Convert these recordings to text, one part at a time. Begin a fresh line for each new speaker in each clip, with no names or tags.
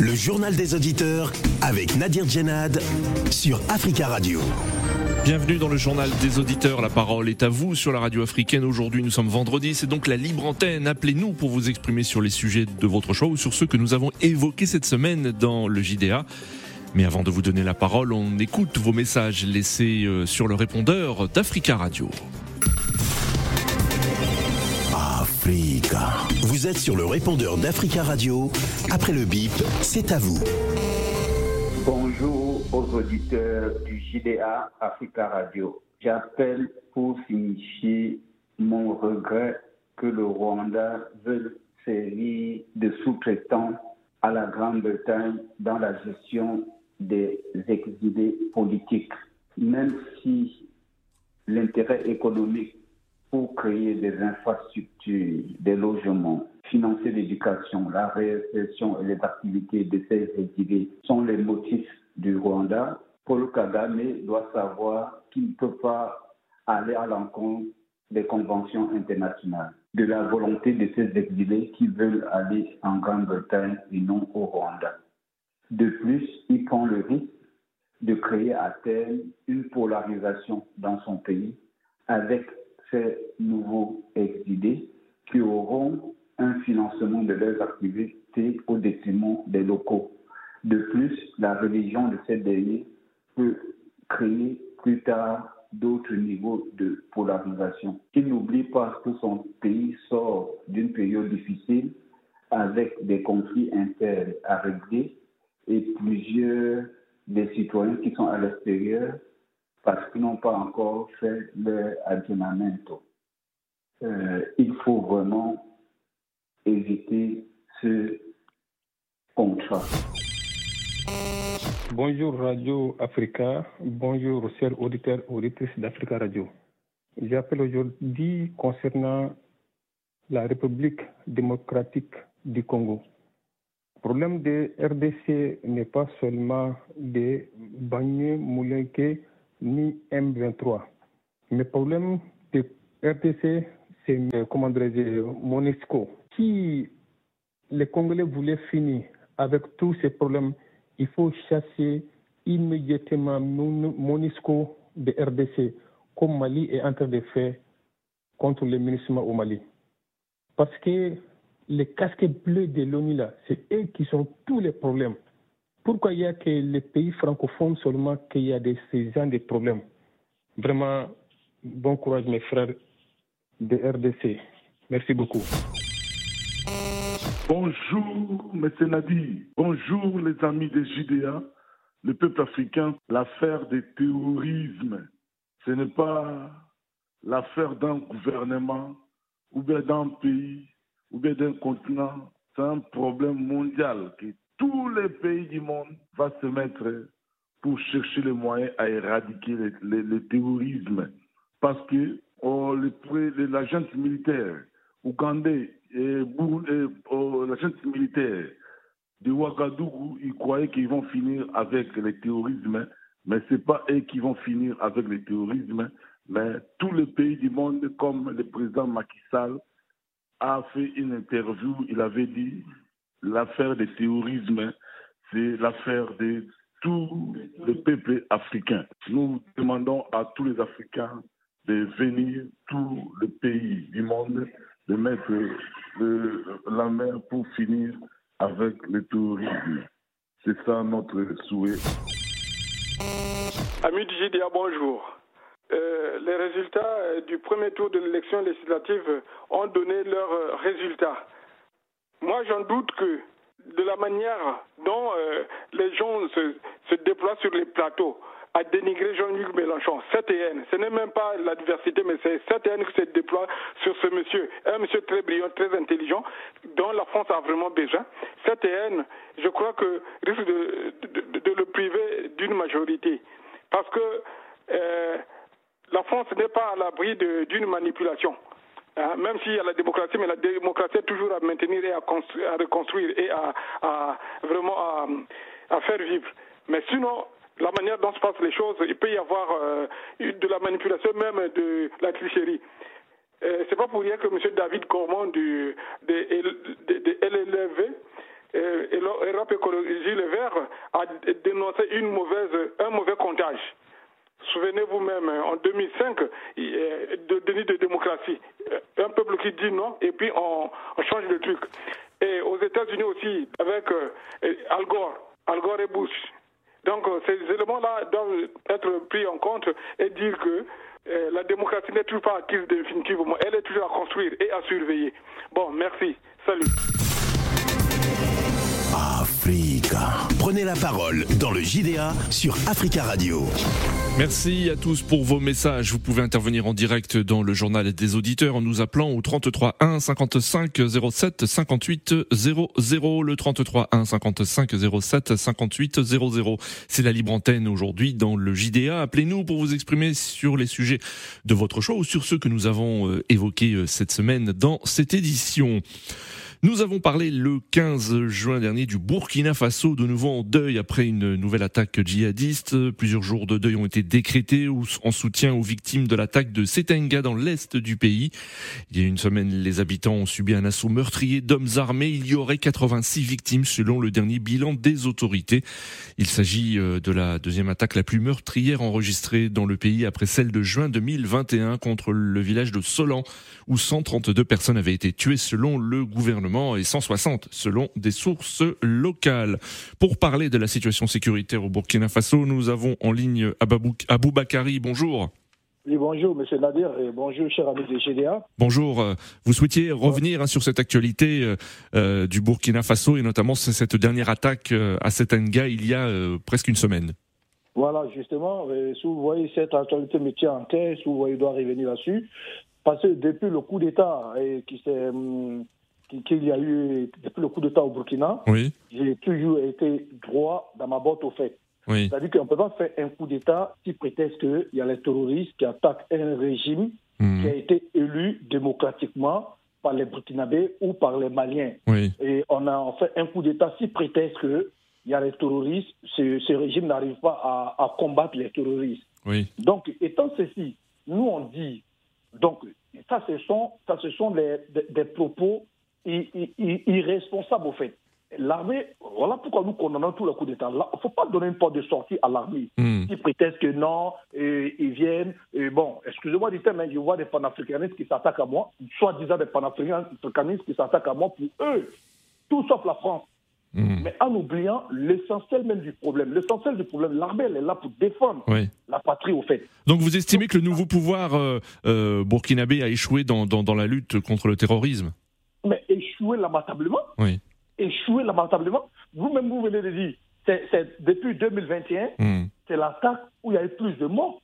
Le journal des auditeurs avec Nadir Djenad sur Africa Radio.
Bienvenue dans le journal des auditeurs. La parole est à vous sur la radio africaine. Aujourd'hui, nous sommes vendredi. C'est donc la libre antenne. Appelez-nous pour vous exprimer sur les sujets de votre choix ou sur ceux que nous avons évoqués cette semaine dans le JDA. Mais avant de vous donner la parole, on écoute vos messages laissés euh, sur le répondeur d'Africa Radio.
Vous êtes sur le répondeur d'Africa Radio. Après le bip, c'est à vous.
Bonjour aux auditeurs du JDA Africa Radio. J'appelle pour signifier mon regret que le Rwanda veuille servir de sous-traitant à la Grande-Bretagne dans la gestion des exilés politiques, même si l'intérêt économique pour créer des infrastructures, des logements, financer l'éducation, la réinsertion et les activités de ces exilés sont les motifs du Rwanda. Paul Kagame doit savoir qu'il ne peut pas aller à l'encontre des conventions internationales, de la volonté de ces exilés qui veulent aller en Grande-Bretagne et non au Rwanda. De plus, il prend le risque de créer à terme une polarisation dans son pays avec ces nouveaux exilés qui auront un financement de leurs activités au détriment des locaux. De plus, la religion de ces derniers peut créer plus tard d'autres niveaux de polarisation. Il n'oublie pas que son pays sort d'une période difficile avec des conflits internes à régler et plusieurs des citoyens qui sont à l'extérieur parce qu'ils n'ont pas encore fait leur aggiornamento. Euh, il faut vraiment éviter ce contrat.
Bonjour Radio Africa, bonjour chers auditeurs et auditrices d'Africa Radio. J'appelle aujourd'hui concernant la République démocratique du Congo. Le problème de RDC n'est pas seulement de Bagné Moulenke ni M23. Le problème de RDC, c'est, euh, comment Monisco. Si les Congolais voulaient finir avec tous ces problèmes, il faut chasser immédiatement Monisco de RDC, comme Mali est en train de faire contre le ministre au Mali. Parce que les casques bleus de l'ONU, là, c'est eux qui sont tous les problèmes. Pourquoi il y a que les pays francophones seulement qu'il y a de ces gens de problèmes? Vraiment, bon courage mes frères de RDC. Merci beaucoup.
Bonjour, M. Nadi. Bonjour, les amis des JDA, le peuple africain. L'affaire du terrorisme, ce n'est pas l'affaire d'un gouvernement ou bien d'un pays ou bien d'un continent. C'est un problème mondial que tous les pays du monde vont se mettre pour chercher les moyens à éradiquer le, terrorisme. Parce que oh, l'agent militaire ougandais et, oh, l'agent militaire de Ouagadougou, ils croyaient qu'ils vont finir avec le terrorisme, mais ce n'est pas eux qui vont finir avec le terrorisme, mais tous les pays du monde, comme le président Macky a fait une interview, il avait dit l'affaire du terrorisme, c'est l'affaire de tout le peuple africain. Nous demandons à tous les Africains de venir, tous les pays du monde, de mettre la main pour finir avec le terrorisme. C'est ça notre souhait.
Amis du GDA, bonjour. Euh, les résultats du premier tour de l'élection législative ont donné leurs résultats. Moi, j'en doute que de la manière dont euh, les gens se, déploient sur les plateaux à dénigrer Jean-Luc Mélenchon, CTN, ce n'est même pas la diversité, mais c'est CTN qui se déploie sur ce monsieur, un monsieur très brillant, très intelligent, dont la France a vraiment besoin. CTN, je crois que risque de, de, de le priver d'une majorité, parce que euh, la France n'est pas à l'abri d'une manipulation. Hein, même s'il y a la démocratie, mais la démocratie est toujours à maintenir et à, reconstruire et à, vraiment à, faire vivre. Mais sinon, la manière dont se passent les choses, il peut y avoir euh, de la manipulation, même de la tricherie. Euh, c'est pas pour rien que M. David Cormont du, de, LLV, Europe manière à dénoncer une mauvaise, un mauvais comptage. Souvenez-vous même, en 2005, de déni de démocratie. Un peuple qui dit non, et puis on, change le truc. Et aux États-Unis aussi, avec Al Gore, Al Gore et Bush. Donc ces éléments-là doivent être pris en compte et dire que la démocratie n'est toujours pas acquise définitivement. Elle est toujours à construire et à surveiller. Bon, merci. Salut.
Africa. Prenez la parole dans le JDA sur Africa Radio.
Merci à tous pour vos messages. Vous pouvez intervenir en direct dans le journal des auditeurs en nous appelant au 33 1 55 07 58 00. Le 33 1 55 07 58 00. C'est la libre antenne aujourd'hui dans le JDA. Appelez-nous pour vous exprimer sur les sujets de votre choix ou sur ceux que nous avons euh, évoqués euh, cette semaine dans cette édition. Nous avons parlé le 15 juin dernier du Burkina Faso, de nouveau en deuil après une nouvelle attaque djihadiste. Plusieurs jours de deuil ont été décrétés en soutien aux victimes de l'attaque de Setenga dans l'est du pays. Il y a une semaine, les habitants ont subi un assaut meurtrier d'hommes armés. Il y aurait 86 victimes selon le dernier bilan des autorités. Il s'agit euh, de la deuxième attaque la plus meurtrière enregistrée dans le pays après celle de juin 2021 contre le village de Solan où 132 personnes avaient été tuées selon le gouvernement et 160 selon des sources locales. Pour parler de la situation sécuritaire au Burkina Faso, nous avons en ligne Abou Bakari. Bonjour.
Oui, bonjour, monsieur Nadir, et bonjour, cher ami de GDA.
Bonjour. Euh, vous souhaitiez revenir hein, sur cette actualité euh, euh, du Burkina Faso et notamment cette dernière attaque à Setenga il y a presque une semaine.
Voilà, justement, si vous voyez cette actualité me tient en tête, si vous voyez, doit revenir là-dessus, parce que depuis le coup d'État qui s'est hum, qu'il y a eu depuis le coup d'État au Burkina,
oui.
j'ai toujours été droit dans ma botte au fait.
Oui.
C'est-à-dire qu'on ne peut pas faire un coup d'État qui prétexte qu'il y a les terroristes qui attaquent un régime
hmm.
qui a été élu démocratiquement par les Burkinabés ou par les Maliens.
Oui.
Et on a fait un coup d'État qui prétexte qu'il y a les terroristes, ce, ce régime n'arrive pas à, à, combattre les terroristes.
Oui.
Donc, étant ceci, nous on dit, donc ça ce sont, ça, ce sont des propos irresponsable au fait. L'armée, voilà pourquoi nous condamnons tous les coups d'État. Il ne faut pas donner une porte de sortie à l'armée.
Mm.
Ils prétendent que non, et, ils viennent. Et bon, excusez-moi du mais je vois des panafricanistes qui s'attaquent à moi, soi-disant des panafricanistes qui s'attaquent à moi pour eux, tout sauf la France.
Mm.
Mais en oubliant l'essentiel même du problème. L'essentiel du problème, l'armée, elle est là pour défendre
oui.
la patrie, au fait.
Donc vous estimez que le nouveau pouvoir euh, euh, burkinabé a échoué dans, dans, dans la lutte contre le terrorisme?
Échouer lamentablement.
Oui.
Échouer lamentablement. Vous-même, vous venez de dire, c'est depuis 2021,
mm.
c'est l'attaque où il y a eu plus de morts.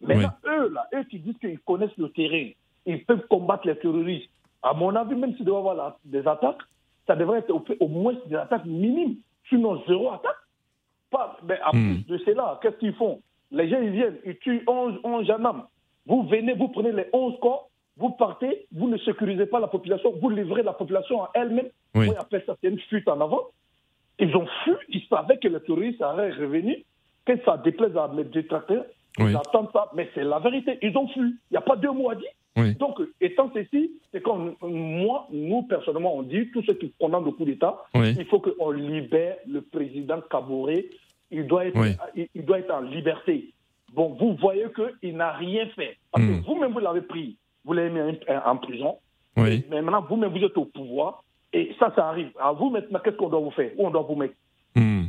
Maintenant, oui. eux, là, eux qui disent qu'ils connaissent le terrain, ils peuvent combattre les terroristes. À mon avis, même s'il doit y avoir des attaques, ça devrait être au, au, moins des attaques minimes, sinon zéro attaque. Pas, mais en
mm.
plus de cela, qu'est-ce qu'ils font? Les gens, ils viennent, ils tuent 11, 11 gendarmes. Vous venez, vous prenez les 11 corps, vous partez, vous ne sécurisez pas la population, vous livrez la population à elle-même.
Oui.
Oui, après ça, c'est une fuite en avant. Ils ont fui, ils savaient que les terroristes allaient revenir, que ça déplaise à mes détracteurs. Ils
Oui.
attendent ça, mais c'est la vérité. Ils ont fui. Il n'y a pas deux mots à dire.
Oui.
Donc, étant ceci, c'est comme moi, nous, personnellement, on dit, tous ceux qui condamnent le coup d'État,
Oui.
il faut qu'on libère le président Kaboré. Il doit être,
Oui.
il, il doit être en liberté. Bon, vous voyez qu'il n'a rien fait. Parce
Hmm.
que vous-même, vous l'avez pris. Vous l'avez mis en, prison.
Oui.
Mais maintenant, vous-même, vous êtes au pouvoir. Et ça, ça arrive. À vous maintenant, qu'est-ce qu'on doit vous faire? Où on doit vous mettre?
Mm.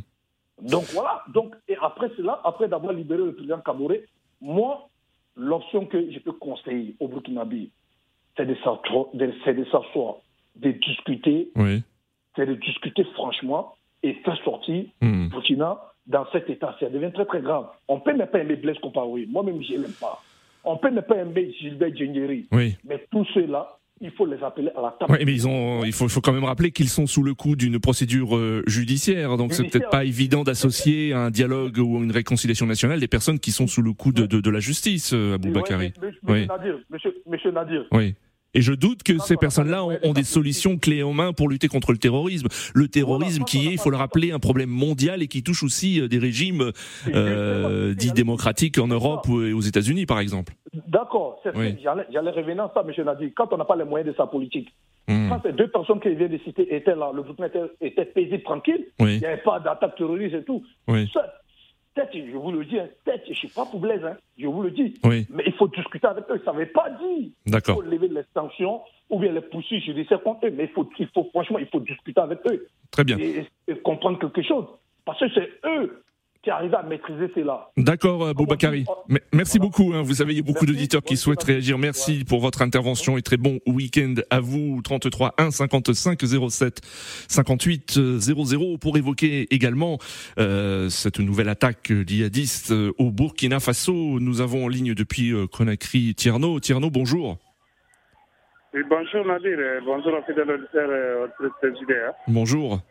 donc voilà. Donc, et après cela, après d'avoir libéré le président Kaboré, moi, l'option que je peux conseiller au Burkinabé, c'est de s'asseoir, de, de, discuter,
Oui.
c'est de discuter franchement et faire sortir
Mm.
Burkina dans cet état. Ça devient très très grave. On peut ne pas aimer Blaise Compaoré. Moi-même, je l'aime pas. On peut ne pas aimer Gilbert Djengeri.
Oui.
Mais tous ceux-là, il faut les appeler à la table.
Oui, mais ils ont, il faut, faut quand même rappeler qu'ils sont sous le coup d'une procédure euh, judiciaire, donc c'est peut-être pas évident d'associer à un dialogue ou à une réconciliation nationale des personnes qui sont sous le coup de, de, de la justice, euh, Abou Bakari.
Monsieur
Oui.
Nadir, monsieur, monsieur Nadir,
Oui. Et je doute que ces personnes-là ont, des solutions clés en main pour lutter contre le terrorisme. Le terrorisme qui est, il faut le rappeler, un problème mondial et qui touche aussi euh, des régimes euh, dits démocratiques en Europe et aux États-Unis, par exemple.
D'accord, j'allais revenir à ça, M. Nadi. Quand on n'a pas les moyens de sa politique, hmm. quand ces deux personnes qui viennent de citer étaient là, le Burkina était, était paisible, tranquille, il n'y avait pas d'attaque terroriste et tout. Oui. Je vous le dis, hein, je ne suis pas pour Blaise, hein, je vous le dis. Oui. Mais il faut discuter avec eux. Ça ne veut pas dire qu'il faut lever les sanctions ou bien les poursuites judiciaires contre eux. Mais il faut, il faut, franchement, il faut discuter avec eux.
Très bien.
et comprendre quelque chose. Parce que c'est eux qui arrive à maîtriser cela.
D'accord, euh, Boubacari. Merci beaucoup. Hein. Vous avez beaucoup d'auditeurs qui souhaitent réagir. Merci pour votre intervention et très bon week-end à vous. 33 1 55 07 58 00 pour évoquer également euh, cette nouvelle attaque djihadiste euh, au Burkina Faso. Nous avons en ligne depuis euh, Conakry Tierno. Tierno, bonjour.
Oui, bonjour Nadir. Bonjour fidèle auditeur
Bonjour.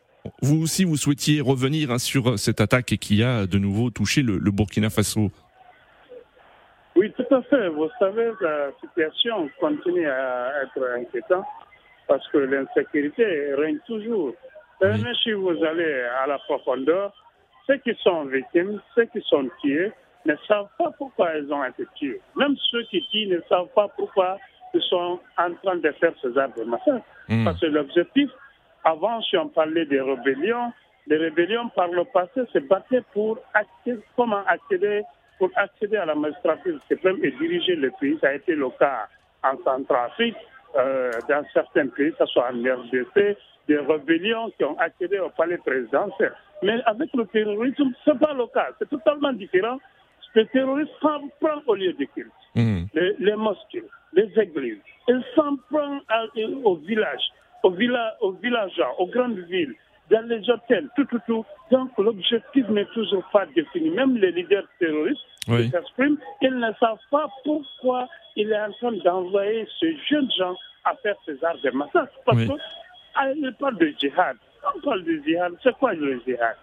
Vous aussi, vous souhaitiez revenir hein, sur cette attaque qui a de nouveau touché le, Burkina Faso.
Oui, tout à fait. Vous savez, la situation continue à être inquiétante parce que l'insécurité règne toujours. Même si vous allez à la profondeur, ceux qui sont victimes, ceux qui sont tués, ne savent pas pourquoi ils ont été tués. Même ceux qui tuent ne savent pas pourquoi ils sont en train de faire ces massacre. Hmm. Parce que l'objectif, avant, si on parlait des rébellions, les rébellions par le passé se battaient pour accéder, comment accéder, pour accéder à la magistrature suprême et diriger le pays. Ça a été le cas en Centrafrique, euh, dans certains pays, que ce soit en RDC, des rébellions qui ont accédé au palais présidentiel. Mais avec le terrorisme, ce n'est pas le cas. C'est totalement différent. Le terrorisme s'en prend au lieu de culte. Mmh. Les, mosquées, les églises. Il s'en prend au village aux, villa, aux villageois, aux grandes villes, dans les hôtels, tout, tout, tout. Donc l'objectif n'est toujours pas défini. Même les leaders terroristes qui s'expriment, ils ne savent pas pourquoi il est en train d'envoyer ces jeunes gens à faire ces arts de massacre. Parce qu'ils ah, parlent de djihad. On parle de djihad. C'est quoi le djihad?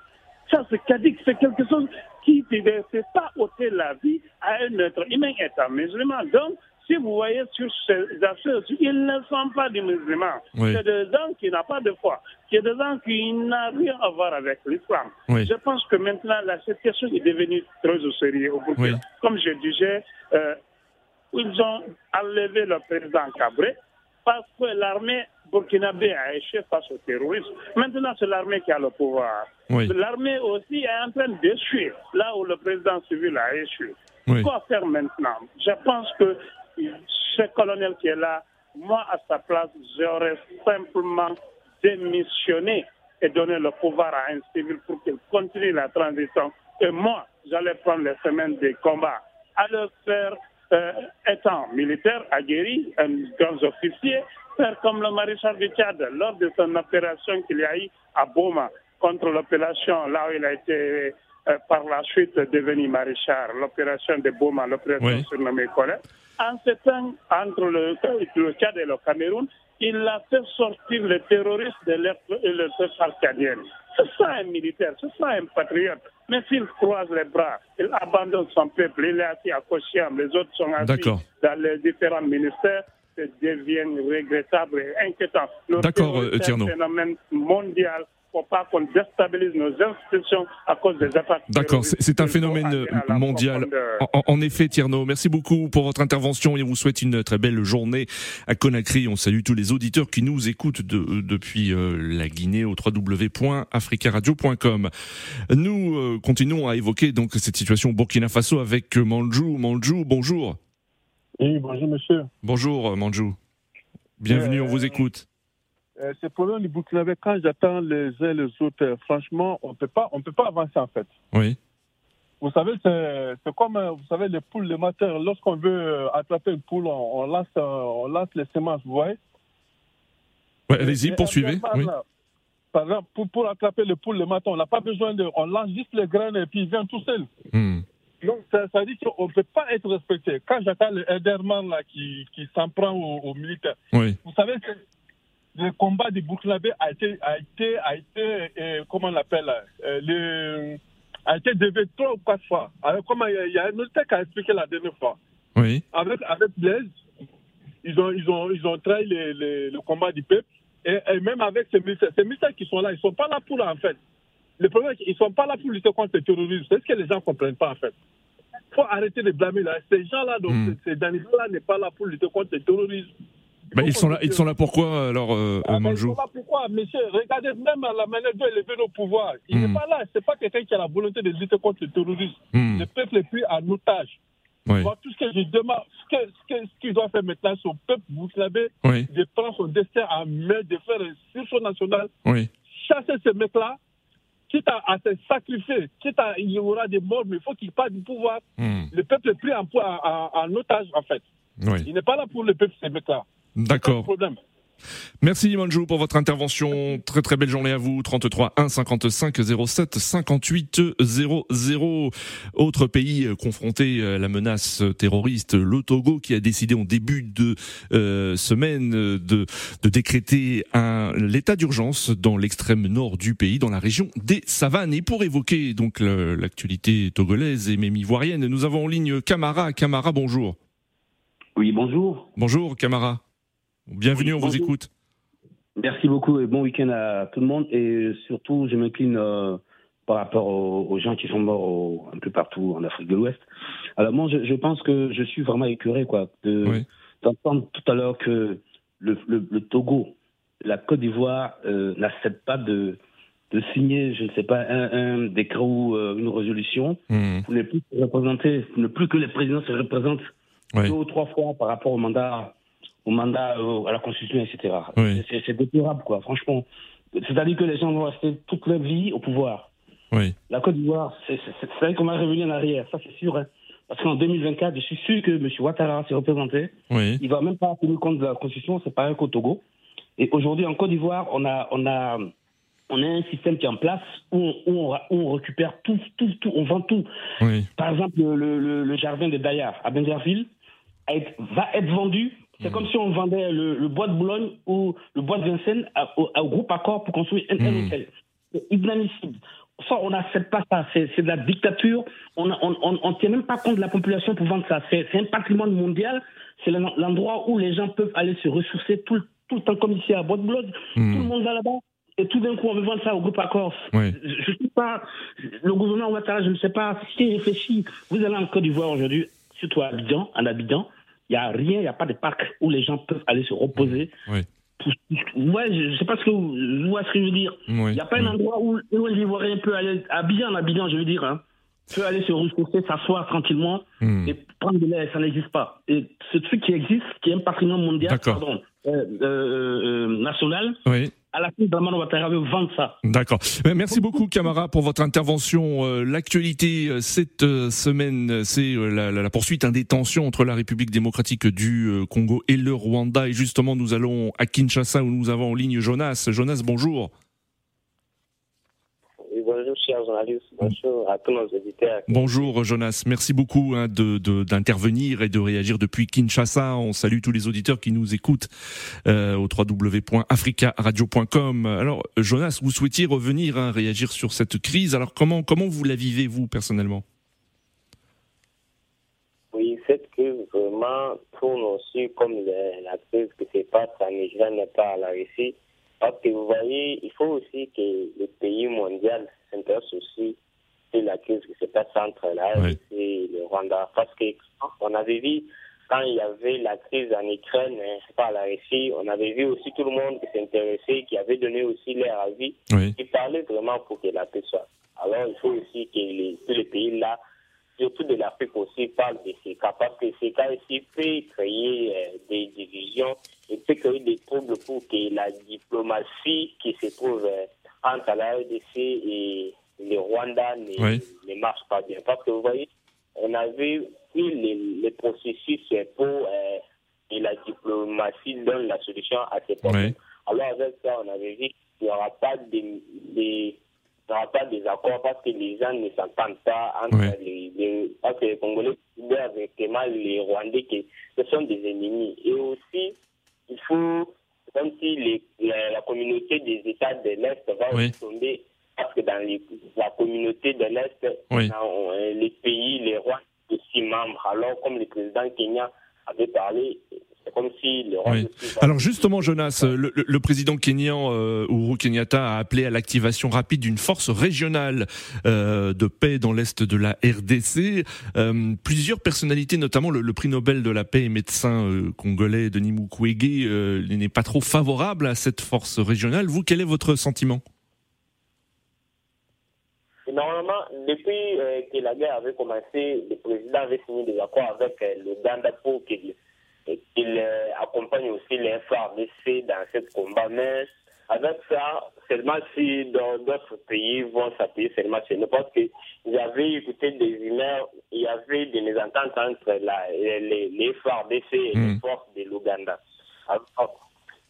Ça, c'est caduque. C'est quelque chose qui ne fait pas ôter la vie à un être humain état musulman. Donc, si vous voyez sur ces affaires, ils ne sont pas des musulmans. C'est des gens qui n'ont pas de foi. C'est des gens qui n'ont rien à voir avec l'islam. Je pense que maintenant, la situation est devenue très au sérieux. Comme je disais, euh, ils ont enlevé le président Cabré parce que l'armée burkinabé a échoué face au terrorisme. Maintenant, c'est l'armée qui a le pouvoir. L'armée aussi est en train d'échouer là où le président civil a échoué. Quoi faire maintenant? Je pense que ce colonel qui est là, moi à sa place, j'aurais simplement démissionné et donné le pouvoir à un civil pour qu'il continue la transition. Et moi, j'allais prendre les semaines de combat à le faire euh, étant militaire, aguerri, un grand officier, faire comme le maréchal de Tchad lors de son opération qu'il y a eu à Boma contre l'opération là où il a été par la suite devenu maréchal, l'opération de Boma, l'opération surnommée Colette en ce temps, entre le, le Tchad et le Cameroun, il a fait sortir les terroristes de l'Est arcadienne. C'est ça un militaire, c'est ça un patriote. Mais s'il croise les bras, il abandonne son peuple, il est assis à Kochiam, les autres sont assis dans les différents ministères, ça devient regrettable et inquiétant.
D'accord,
C'est un phénomène mondial faut pas qu'on déstabilise nos institutions à cause des attaques.
D'accord, c'est un phénomène mondial. En, effet, Tierno, merci beaucoup pour votre intervention et on vous souhaite une très belle journée à Conakry. On salue tous les auditeurs qui nous écoutent de, depuis euh, la Guinée au www.africaradio.com. Nous euh, continuons à évoquer donc cette situation au Burkina Faso avec Manjou. Manjou, bonjour.
Oui, bonjour monsieur.
Bonjour Manjou. Bienvenue, on vous écoute.
Euh, ce problème du Burkinabé, quand j'attends les uns les autres, euh, franchement, on peut pas, on peut pas avancer en fait.
Oui.
Vous savez, c'est comme, euh, vous savez, les poules, les matins, lorsqu'on veut attraper une poule, on, lance, on lance les semences, vous voyez?
Ouais, Allez-y, poursuivez. oui.
par exemple, pour, pour, attraper les poules le matin, on n'a pas besoin de. On lance juste les graines et puis il vient tout seul. Hmm. Donc, ça, ça dit qu'on ne peut pas être respecté. Quand j'attends le Ederman là, qui, qui s'en prend aux, militaires,
oui.
vous savez, que le combat du Burkinabé a été, a été, a été euh, comment on l'appelle, euh, le, a été dévié trois ou quatre fois. Alors, comment il y, a un militaire qui a expliqué la dernière fois.
Oui.
Avec, avec Blaise, ils ont, ils ont, ils ont trahi le combat du peuple. Et, même avec ces militaires, ces militaires qui sont là, ils ne sont pas là pour, en fait. Le problème, ils ne sont pas là pour lutter contre le terrorisme. C'est ce que les gens ne comprennent pas, en fait. Il faut arrêter de blâmer là. Ces gens-là, donc, hmm. ces là n'est pas là pour lutter contre le terrorisme.
Bah, ils, sont là, ils sont là pourquoi alors, euh, ah,
Ils sont là pourquoi, monsieur Regardez même la manière dont il est venu au pouvoir. Il n'est hmm. pas là. C'est pas quelqu'un qui a la volonté de lutter contre le terrorisme. Hmm. Le peuple est pris en otage. tout ce que je demande, ce qu'il ce doit faire maintenant, son peuple savez, de prendre son destin en main, de faire un sursaut national, chasser ces mecs-là, quitte à, à, se sacrifier, quitte à, il y aura des morts, mais il faut qu'il parte du pouvoir. Hmm. Le peuple est pris en, en, en otage, en fait. Il n'est pas là pour le peuple, ces mecs-là.
D'accord. Merci Manjou pour votre intervention. Très très belle journée à vous. 33 1 55 07 58 00. Autre pays confronté à la menace terroriste, le Togo qui a décidé en début de euh, semaine de, de décréter un l'état d'urgence dans l'extrême nord du pays, dans la région des savanes. Et pour évoquer donc l'actualité togolaise et même ivoirienne, nous avons en ligne Camara. Camara, bonjour.
Oui, bonjour.
Bonjour Camara. Bienvenue, on vous écoute.
Merci beaucoup et bon week-end à tout le monde. Et surtout, je m'incline euh, par rapport aux, gens qui sont morts un peu partout en Afrique de l'Ouest. Alors moi, je, pense que je suis vraiment écœuré quoi, d'entendre tout à l'heure que le, Togo, la Côte d'Ivoire euh, n'accepte pas de, de signer, je ne sais pas, un, décret ou euh, une résolution mmh. pour ne plus représenter, ne plus que les présidents se représentent deux ou trois fois par rapport au mandat au mandat, euh, à la Constitution, etc. C'est déplorable, quoi, franchement. C'est-à-dire que les gens vont rester toute leur vie au pouvoir. Oui. La Côte d'Ivoire, c'est vrai qu'on va revenir en arrière, ça c'est sûr. Hein. Parce qu'en 2024, je suis sûr que M. Ouattara s'est représenté. Oui. Il va même pas tenir compte de la Constitution, c'est pareil qu'au Togo. Et aujourd'hui, en Côte d'Ivoire, on a, on, a, on a un système qui est en place où on, où on, récupère tout, tout, tout, on vend tout. Oui. Par exemple, le, le, jardin de Dayar à Benjerville va être vendu c'est comme si on vendait le, bois de Boulogne ou le bois de Vincennes au, groupe Accord pour construire un, hmm. hôtel. C'est inadmissible. Ça, on n'accepte pas ça. C'est de la dictature. On ne on, tient même pas compte de la population pour vendre ça. C'est un patrimoine mondial. C'est l'endroit où les gens peuvent aller se ressourcer tout, tout le temps, comme ici à Bois de Boulogne. Hmm. Tout le monde va là-bas. Et tout d'un coup, on veut vendre ça au groupe Accord. Je ne sais pas, le gouvernement Ouattara, je ne sais pas qui réfléchit. Vous allez en Côte d'Ivoire aujourd'hui, surtout à Abidjan, en Abidjan. Il n'y a rien, il n'y a pas de parc où les gens peuvent aller se reposer. Oui. Ouais, je ne sais pas ce que vous, voyez ce que je veux dire. Il n'y a pas un endroit où, où les Ivoiriens peuvent aller, à en Abidjan, je veux dire, hein, peut aller se ressourcer, s'asseoir tranquillement hmm. et prendre de l'air, ça n'existe pas. Et ce truc qui existe, qui est un patrimoine mondial, pardon, euh, euh, euh, national, oui fin, Dramane.
D'accord. Merci beaucoup, Camara, pour votre intervention. Euh, l'actualité euh, cette euh, semaine, c'est la, poursuite des tensions entre la République démocratique du Congo et le Rwanda. Et justement, nous allons à Kinshasa où nous avons en ligne Jonas. Jonas, bonjour
bonjour, à tous nos auditeurs.
Bonjour, Jonas. Merci beaucoup hein, d'intervenir et de réagir depuis Kinshasa. On salue tous les auditeurs qui nous écoutent euh, au www.africaradio.com. Alors, Jonas, vous souhaitiez revenir, hein, réagir sur cette crise. Alors, comment, comment vous la vivez, vous, personnellement?
Oui, cette crise vraiment tourne aussi comme la crise qui se passe en Niger n'est pas à la Russie. Parce que vous voyez, il faut aussi que le pays mondial s'intéresse aussi sur la crise qui se passe entre la et le Rwanda. Parce qu'on avait vu, quand il y avait la crise en Ukraine, hein, par la Russie, on avait vu aussi tout le monde qui s'intéressait, qui avait donné aussi leur avis, qui parlait vraiment pour que la paix soit. Alors, il faut aussi que les, tous les pays là surtout de l'Afrique aussi, parle de ces cas, parce que ces cas ici peuvent créer euh, des divisions et peut créer des troubles pour que la diplomatie qui se trouve euh, entre la RDC et le Rwanda ne, marche pas bien. Parce que vous voyez, on avait eu les, processus pour euh, que la diplomatie donne la solution à ces problèmes. Alors avec ça, on avait vu qu'il n'y aura pas de n'y aura pas des accords parce que les gens ne s'entendent pas entre les, les, parce que les Congolais avec les Rwandais que ce sont des ennemis. Et aussi, il faut, comme si les, la, communauté des États de l'Est va tomber, parce que dans la communauté de l'Est, euh, les pays, les rois, aussi membres. Alors, comme le président Kenya avait parlé, si
Alors justement, Jonas, le, président kenyan euh, Uhuru Kenyatta a appelé à l'activation rapide d'une force régionale euh, de paix dans l'est de la RDC. Euh, plusieurs personnalités, notamment le, prix Nobel de la paix et médecin congolais Denis Mukwege, n'est pas trop favorable à cette force régionale. Vous, quel est votre sentiment?
Normalement, depuis que la guerre avait commencé, le président avait signé des accords avec le Ganda pour qu'il accompagne aussi les FARDC dans ce combat. Mais avec ça, seulement si d'autres pays vont s'appuyer seulement sur nous, parce qu'il y avait écouté des emails, il y avait des mésententes entre la, les, les FARDC et les hmm. forces de l'Ouganda.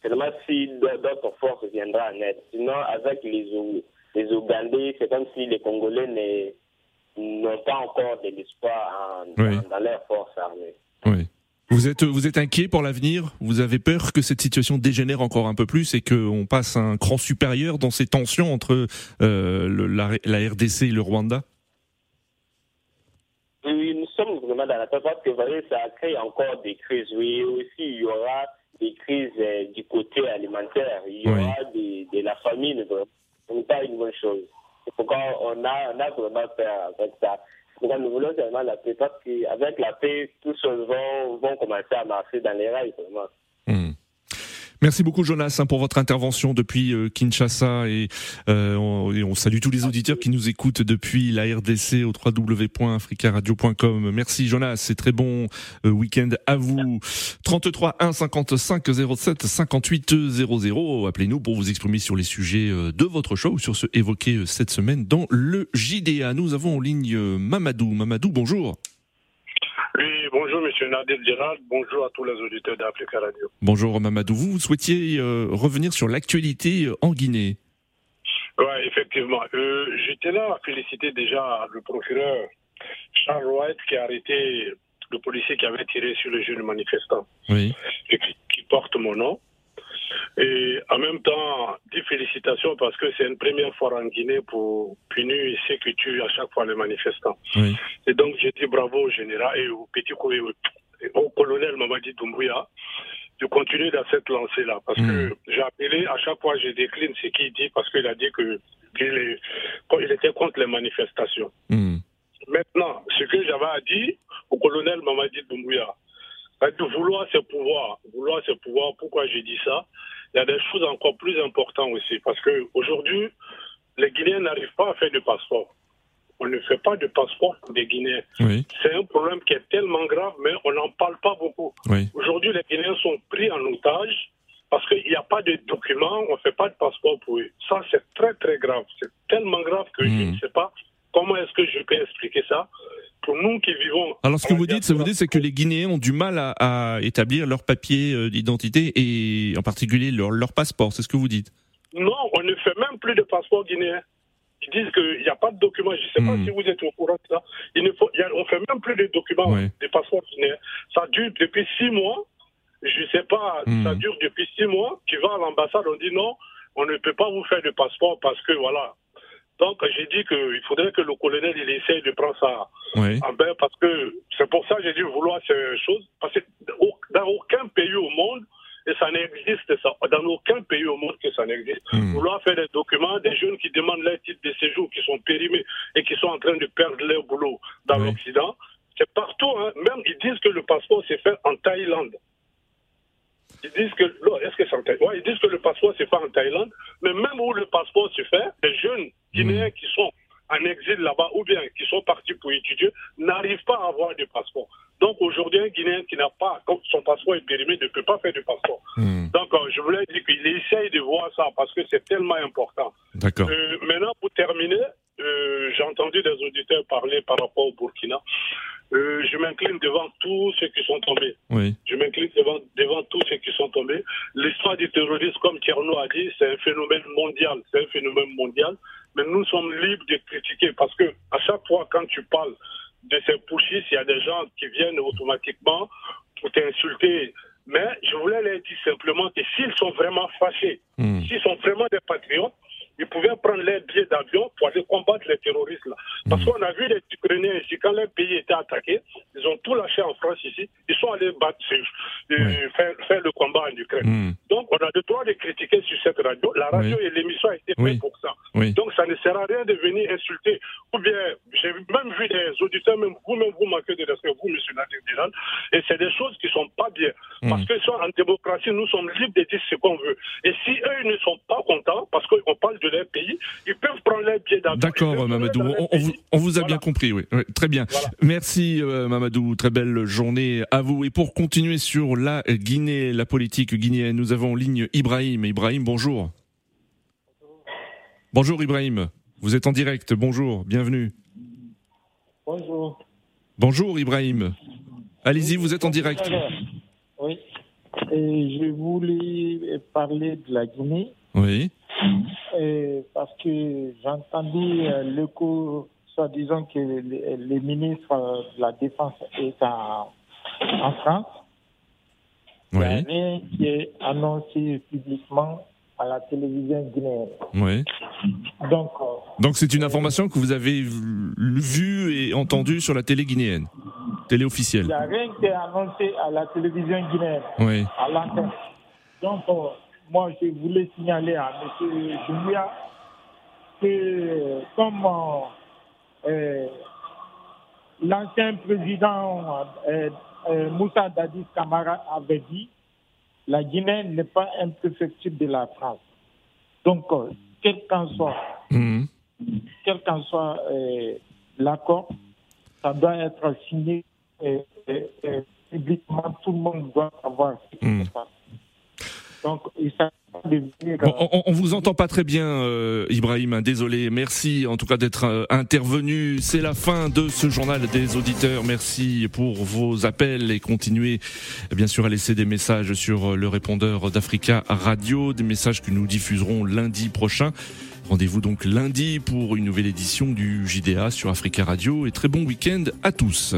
Seulement si d'autres forces viendront en aide. Sinon, avec les, les Ougandais, c'est comme si les Congolais n'ont pas encore de l'espoir dans, dans leurs forces armées.
Vous êtes, vous êtes inquiet pour l'avenir? Vous avez peur que cette situation dégénère encore un peu plus et qu'on passe un cran supérieur dans ces tensions entre euh, la, RDC et le Rwanda?
Oui, nous sommes vraiment dans la peur parce que voyez, ça crée encore des crises. Oui, aussi, il y aura des crises euh, du côté alimentaire. Il y aura de la famine. Ce n'est pas une bonne chose. C'est pourquoi on a, on a vraiment peur avec ça nous voulons seulement la paix parce qu'avec la paix, tous choses vont, vont commencer à marcher dans les rails. Vraiment.
Merci beaucoup Jonas hein, pour votre intervention depuis euh, Kinshasa et, euh, on, salue tous les auditeurs qui nous écoutent depuis la RDC au www.africaradio.com. Merci Jonas et très bon euh, week-end à vous. 33 1 55 07 58 00. Appelez-nous pour vous exprimer sur les sujets de votre choix ou sur ce évoqué cette semaine dans le JDA. Nous avons en ligne Mamadou. Mamadou, bonjour.
Oui, bonjour Monsieur Nadir Gérald, bonjour à tous les auditeurs d'Africa Radio.
Bonjour Mamadou, vous, souhaitiez euh, revenir sur l'actualité euh, en Guinée
Oui, effectivement. Euh, j'étais là à féliciter déjà le procureur Charles White qui a arrêté le policier qui avait tiré sur le jeune manifestant
oui.
et qui porte mon nom. Et en même temps, des félicitations parce que c'est une première fois en Guinée pour punir et sécurité à chaque fois les manifestants. Et donc, j'ai dit bravo au général et au petit au colonel Mamadi Doumbouya de continuer dans cette lancée-là. Parce que mm. j'ai appelé, à chaque fois, je décline ce qu'il dit parce qu'il a dit que qu'il il était contre les manifestations.
Mm.
Maintenant, ce que j'avais à dire au colonel Mamadi Doumbouya, de vouloir ce pouvoir, vouloir ce pouvoir, pourquoi j'ai dit ça? Il y a des choses encore plus importantes aussi. Parce qu'aujourd'hui, les Guinéens n'arrivent pas à faire de passeport. On ne fait pas de passeport pour des Guinéens. C'est un problème qui est tellement grave, mais on n'en parle pas beaucoup. Aujourd'hui, les Guinéens sont pris en otage parce qu'il n'y a pas de documents, on ne fait pas de passeport pour eux. Ça, c'est très, très grave. C'est tellement grave que je hmm. ne sais pas comment est-ce que je peux expliquer ça nous qui vivons.
Alors ce que vous dites, vous dites, c'est que les Guinéens ont du mal à, établir leur papier euh, d'identité et en particulier leur, leur passeport. C'est ce que vous dites
Non, on ne fait même plus de passeport guinéen. Ils disent qu'il n'y a pas de documents. Je ne sais pas hmm. si vous êtes au courant de ça. Il ne faut, on fait même plus de documents, des passeports guinéens. Ça dure depuis six mois. Je ne sais pas, hmm. ça dure depuis six mois. Tu vas à l'ambassade, on dit non, on ne peut pas vous faire de passeport parce que voilà, donc j'ai dit qu'il faudrait que le colonel il essaye de prendre ça en bain parce que c'est pour ça que j'ai dit vouloir ces choses. Parce que dans aucun pays au monde, et ça n'existe ça, dans aucun pays au monde que ça n'existe. Hmm. Vouloir faire des documents, des jeunes qui demandent leur titre de séjour, qui sont périmés et qui sont en train de perdre leur boulot dans l'Occident, c'est partout. Hein. Même ils disent que le passeport s'est fait en Thaïlande. Ils disent que, est-ce que ouais, ils disent que le passeport se fait en Thaïlande, mais même où le passeport se fait, les jeunes Guinéens mm. qui sont en exil là-bas ou bien qui sont partis pour étudier n'arrivent pas à avoir de passeport. Donc aujourd'hui, un Guinéen qui n'a pas, son passeport est périmé, ne peut pas faire de passeport. Mm. Donc euh, je voulais dire qu'il essaye de voir ça parce que c'est tellement important.
D'accord.
Euh, maintenant, pour terminer, euh, j'ai entendu des auditeurs parler par rapport au Burkina. Euh, je m'incline devant tous ceux qui sont tombés.
Oui.
Je m'incline devant, devant tous ceux qui sont tombés. L'histoire du terrorisme, comme Tierno a dit, c'est un phénomène mondial. C'est un phénomène mondial. Mais nous sommes libres de critiquer parce que à chaque fois, quand tu parles de ces pushistes, il y a des gens qui viennent automatiquement pour t'insulter. Mais je voulais leur dire simplement que s'ils sont vraiment fâchés, hmm. s'ils sont vraiment des patriotes, ils pouvaient prendre leurs billets d'avion pour aller combattre les terroristes là. Parce mhm. qu'on a vu les Ukrainiens ici, quand leur pays était attaqué, ils ont tout lâché en France ici, ils sont allés battre, euh, faire, faire, le combat en Ukraine. Mhm. Donc on a le droit de critiquer sur cette radio. La radio et l'émission a été faite pour ça. Donc ça ne sert à rien de venir insulter. Ou bien, j'ai même vu des auditeurs, même vous-même, vous manquez de respect, vous, monsieur Nadir et c'est des choses qui sont pas bien. Mhm. Parce que soit en démocratie, nous sommes libres de dire ce qu'on veut. Et si eux, ils ne sont pas contents, parce qu'on parle de leur pays, ils peuvent prendre les pieds d'avion.
D'accord, Mamadou. On, vous, a bien compris, oui. très bien. Merci, euh, Mamadou. Très belle journée à vous. Et pour continuer sur la Guinée, la politique guinéenne, nous avons en ligne Ibrahim. Ibrahim, bonjour. Bonjour, Ibrahim. Vous êtes en direct. Bonjour. Bienvenue.
Bonjour.
Bonjour, Ibrahim. Allez-y, vous êtes en direct.
Oui. Et je voulais parler de la Guinée.
Oui.
Parce que j'entendais euh, l'écho, soi-disant que le, ministre de la Défense est en, France.
Oui. Il y a
rien qui est annoncé publiquement à la télévision guinéenne.
Oui.
Donc, euh,
Donc c'est une information que vous avez vue et entendue sur la télé guinéenne, télé officielle.
Il n'y a rien qui est annoncé à la télévision guinéenne,
oui.
à l'antenne. Donc, euh, moi, je voulais signaler à M. Jumia que, comme euh, l'ancien président Moussa Dadis Kamara avait dit, la Guinée n'est pas un préfecture de la France. Donc, euh, quel qu'en soit, mhm. quel qu'en soit euh, l'accord, ça doit être signé publiquement. Tout le monde doit savoir ce qui mhm. se passe.
On, vous entend pas très bien, euh, Ibrahim. Hein, désolé. Merci en tout cas d'être euh, intervenu. C'est la fin de ce journal des auditeurs. Merci pour vos appels et continuez bien sûr à laisser des messages sur le répondeur d'Africa Radio, des messages que nous diffuserons lundi prochain. Rendez-vous donc lundi pour une nouvelle édition du JDA sur Africa Radio et très bon week-end à tous.